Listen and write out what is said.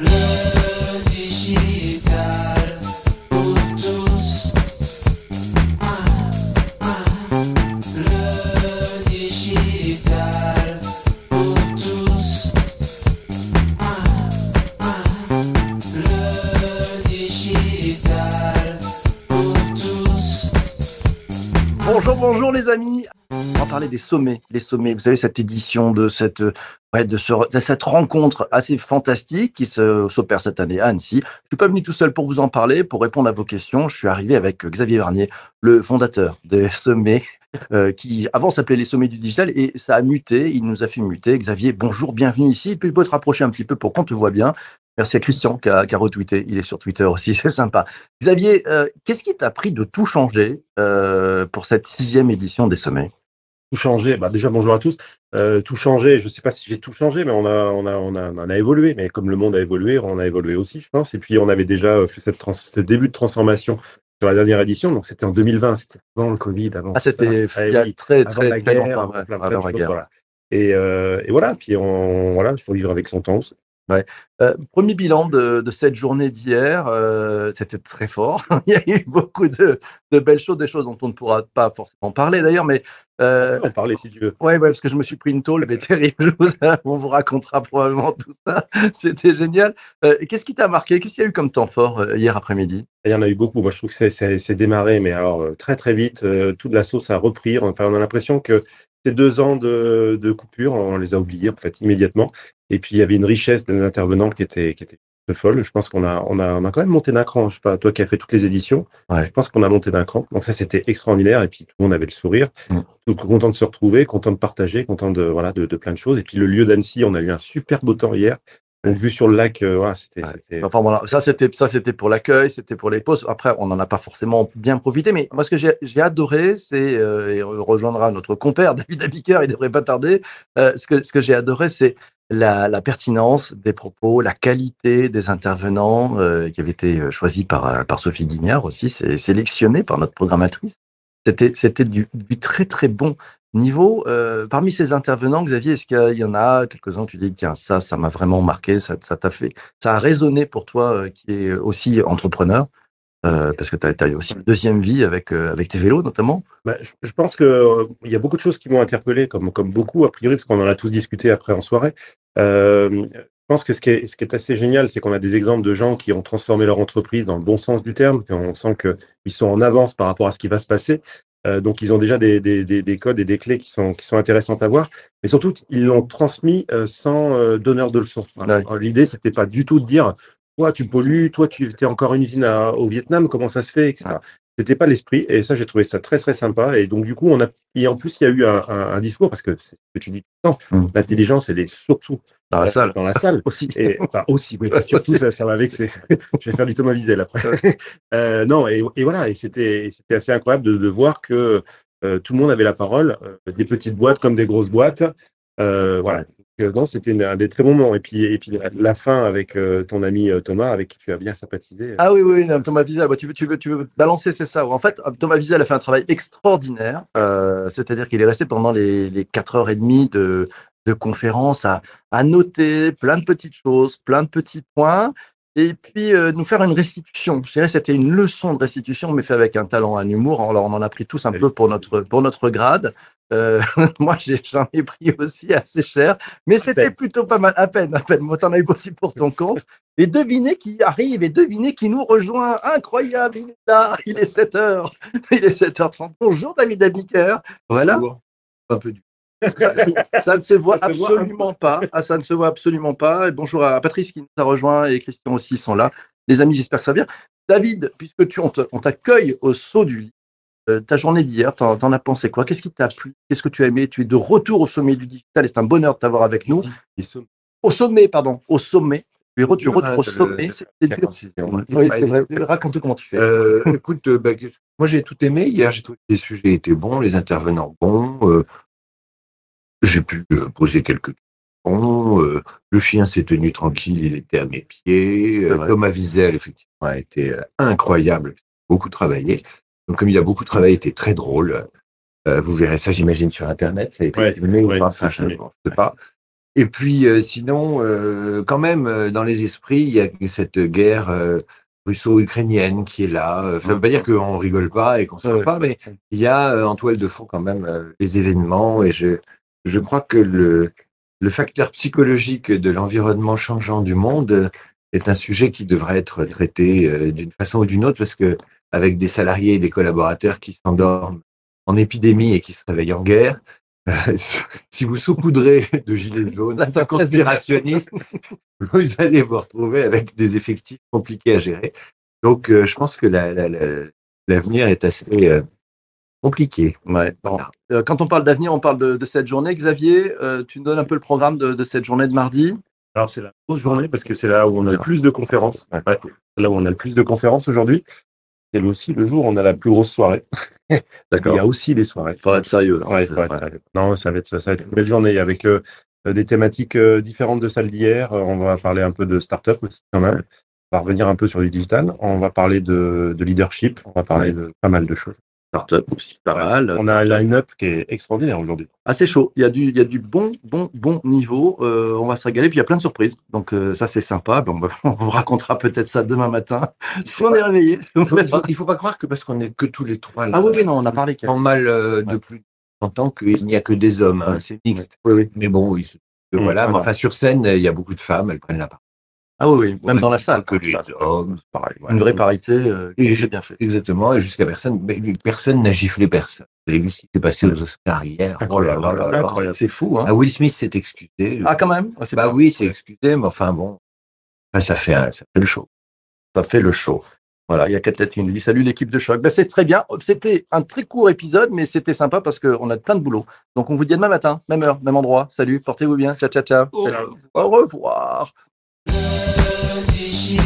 Le digital pour tous. Ah, ah. Le digital pour tous. Ah, ah. Le digital pour tous. Bonjour, bonjour les amis. Parler des sommets, les sommets. Vous savez cette édition de cette de, ce, de cette rencontre assez fantastique qui s'opère cette année à Annecy. Je suis pas venu tout seul pour vous en parler, pour répondre à vos questions. Je suis arrivé avec Xavier Varnier, le fondateur des sommets, euh, qui avant s'appelait les sommets du digital et ça a muté. Il nous a fait muter. Xavier, bonjour, bienvenue ici. Tu peux te rapprocher un petit peu pour qu'on te voit bien. Merci à Christian qui a, qui a retweeté. Il est sur Twitter aussi, c'est sympa. Xavier, euh, qu'est-ce qui t'a pris de tout changer euh, pour cette sixième édition des sommets? Tout changé. Bah déjà bonjour à tous. Euh, tout changé. Je sais pas si j'ai tout changé, mais on a, on a, on a, on a évolué. Mais comme le monde a évolué, on a évolué aussi, je pense. Et puis on avait déjà fait cette trans ce début de transformation sur la dernière édition. Donc c'était en 2020, c'était avant le Covid, avant. Ah, c'était ça. il y a oui, très, très, la guerre, longtemps. ouais, plein- plein avant de la choses, guerre. voilà. Et, euh, et voilà. Puis on, voilà, il faut vivre avec son temps. Aussi. Euh, premier bilan de, de cette journée d'hier, euh, c'était très fort. Il y a eu beaucoup de, de belles choses, des choses dont on ne pourra pas forcément parler d'ailleurs, mais euh, On peut en parler si tu veux. ouais, ouais, parce que je me suis pris une tôle, mais terrible. Vous- on vous racontera probablement tout ça. C'était génial. Qu'est-ce qui t'a marqué? Qu'est-ce qu'il y a eu comme temps fort hier après-midi? Il y en a eu beaucoup. Moi, je trouve que c'est- démarré, mais alors très très vite. toute la sauce a repris. Enfin, on a l'impression que ces deux ans de, de coupure, on les a oubliés en fait immédiatement. Et puis il y avait une richesse des intervenants qui était qui était folle. Je pense qu'on a on a on a quand même monté d'un cran. Je sais pas toi qui as fait toutes les éditions. Ouais. Je pense qu'on a monté d'un cran. Donc ça c'était extraordinaire. Et puis tout le monde avait le sourire. Mm. Tout content de se retrouver, content de partager, content de voilà de, de plein de choses. Et puis le lieu d'Annecy, on a eu un super beau temps hier. Donc vue sur le lac, euh, c'était Ouais. c'était- Enfin voilà, ça c'était ça c'était pour l'accueil, c'était pour les pauses. Après, on n'en a pas forcément bien profité, mais moi ce que j'ai adoré, c'est euh, et on rejoindra notre compère David Abiker, il devrait pas tarder. Euh, ce que ce que j'ai adoré, c'est la, la pertinence des propos, la qualité des intervenants euh, qui avaient été euh, choisis par euh, par Sophie Guignard aussi, c'est sélectionné par notre programmatrice. C'était c'était du, du très très bon niveau. Euh, parmi ces intervenants, Xavier, est-ce qu'il y en a quelques-uns tu dis tiens ça ça m'a vraiment marqué, ça t'a fait ça a résonné pour toi euh, qui est aussi entrepreneur euh, parce que tu as, eu aussi une deuxième vie avec avec tes vélos notamment? Bah, je, pense que euh, il y a beaucoup de choses qui m'ont interpellé, comme comme beaucoup a priori, parce qu'on en a tous discuté après en soirée. Je pense que ce qui est, ce qui est assez génial, c'est qu'on a des exemples de gens qui ont transformé leur entreprise dans le bon sens du terme. On sent qu'ils sont en avance par rapport à ce qui va se passer. Euh, donc, ils ont déjà des, des, des, des codes et des clés qui sont, qui sont intéressantes à voir. Mais surtout, ils l'ont transmis euh, sans euh, donneur de leçons. L'idée, c'était pas du tout de dire, toi, tu pollues, toi, tu es encore une usine à- au Vietnam, comment ça se fait, etc. Ouais. C'était pas l'esprit. Et ça, j'ai trouvé ça très, très sympa. Et donc, du coup, on a, et en plus, il y a eu un, un, un discours, parce que c'est ce que tu dis tout le temps, Mm. l'intelligence, elle est surtout Dans la salle dans la salle. aussi. Et enfin aussi, oui, pas surtout ça, ça va avec. c'est- Je vais faire du Thomas Wiesel après. Euh, non, et, et voilà, et c'était assez incroyable de, de voir que euh, tout le monde avait la parole, euh, des petites boîtes comme des grosses boîtes. Euh, voilà. Euh, c'était un des très bons moments. Et puis et puis la, fin avec euh, ton ami euh, Thomas, avec qui tu as bien sympathisé. Ah oui, oui, Thomas Wiesel, bah, tu, veux, tu, veux, balancer, c'est ça. En fait, Thomas Wiesel a fait un travail extraordinaire. euh, C'est-à-dire qu'il est resté pendant les, les 4h30 de, de conférence à noter plein de petites choses, plein de petits points, et puis euh, nous faire une restitution. Je dirais que c'était une leçon de restitution, mais fait avec un talent, un humour. Alors, on en a pris tous un Oui. peu pour notre, pour notre grade. Euh, moi, j'ai- j'en ai pris aussi assez cher, mais c'était plutôt pas mal. À peine, à peine. Moi, t'en as eu aussi pour ton compte. Et devinez qui arrive et devinez qui nous rejoint. Incroyable, il est là, il est 7 heures. Il est 7h30. Bonjour David Abiker. Voilà. Un peu du. Ça, ça ne se voit Ça se voit un absolument pas. Ah, ça ne se voit absolument pas. Et bonjour à Patrice qui nous a rejoint et Christian aussi sont là. Les amis, j'espère que ça va bien. David, puisque tu, on t'accueille au saut du lit, euh, ta journée d'hier, t'en, t'en as pensé quoi? Qu'est-ce qui t'a plu? Qu'est-ce que tu as aimé? Tu es de retour au sommet du digital et c'est un bonheur de t'avoir avec nous. Au sommet, pardon, au sommet. Tu es retour au le- sommet. Raconte comment tu fais. Euh, écoute, euh, bah, moi j'ai tout aimé. Hier, j'ai trouvé que les sujets étaient bons, les intervenants bons. euh, j'ai pu euh, poser quelques questions. euh, le chien s'est tenu tranquille, il était à mes pieds. C'est Euh. Thomas Wiesel, effectivement, a été incroyable, beaucoup travaillé. Donc, comme il a beaucoup travaillé, il était très drôle. Euh, vous verrez ça, j'imagine, sur Internet. Ça a été Ouais, filmé ou ouais, pas, c'est enfin, je ne sais pas. Et puis, euh, sinon, euh, quand même, dans les esprits, il y a cette guerre russo-ukrainienne qui est là. Ça ne veut pas dire qu'on rigole pas et qu'on ne se Ouais. pas, mais il y a en toile de fond quand même les événements. Et je, je crois que le, le facteur psychologique de l'environnement changeant du monde est un sujet qui devrait être traité euh, d'une façon ou d'une autre, parce que avec des salariés et des collaborateurs qui s'endorment en épidémie et qui se réveillent en guerre, euh, si vous saupoudrez de gilets jaunes, Là, ça conspirationnistes, vous allez vous retrouver avec des effectifs compliqués à gérer. Donc, euh, je pense que la- la- la- l'avenir est assez euh, compliqué. Ouais, bon. Voilà. Euh, Quand on parle d'avenir, on parle de, de cette journée. Xavier, euh, tu nous donnes un peu le programme de, de cette journée de mardi? Alors, c'est la grosse journée parce que c'est là où on a le plus de conférences. Ouais, c'est là où on a le plus de conférences aujourd'hui. C'est aussi le jour où on a la plus grosse soirée. Il y a aussi des soirées. Il faut être sérieux. là. Ouais, C'est- faut être- Non, ça va être, ça va être une belle journée avec euh, des thématiques euh, différentes de celles d'hier. On va parler un peu de start-up aussi quand même. On va revenir un peu sur du digital. On va parler de, de leadership. On va parler de pas mal de choses. Startup aussi, pas mal. On a un line-up qui est extraordinaire aujourd'hui. Assez chaud. Il y a du, il y a du bon, bon, bon niveau. Euh, on va se régaler. Puis il y a plein de surprises. Donc euh, ça, c'est sympa. Bon, bah, on vous racontera peut-être ça demain matin si on est réveillé. Il faut, il faut- pas croire que parce qu'on est que tous les trois là, ah oui, oui, non, on a parlé. en mal euh, de plus de 30 ans qu'il n'y a que des hommes. hein, C'est mixte. Oui, oui. Mais bon, voilà. Mais enfin, sur scène, il y a beaucoup de femmes, elles prennent la parole. Ah oui, oui. Même dans la salle. Que les hommes, c'est pareil. voilà. Une vraie parité. Euh, Et- c'est bien fait. Exactement, et jusqu'à personne, mais personne n'a giflé personne. Vous avez vu ce qui s'est passé aux Oscars hier? Oh là là là. C'est fou. Hein Ah, Will Smith s'est excusé. ah, quand même? Ah, c'est bah bien. oui, c'est excusé, mais enfin bon, Enfin, ça fait, un- ça fait le show. ça fait le show. Voilà, il y a lettres qui nous dit salut l'équipe de choc. Ben, c'est très bien. C'était un très court épisode, mais c'était sympa parce qu'on a plein de boulot. Donc on vous dit à demain matin, même heure, même endroit. Salut, portez-vous bien. Ciao, ciao, ciao. Salut. Au revoir. ji shi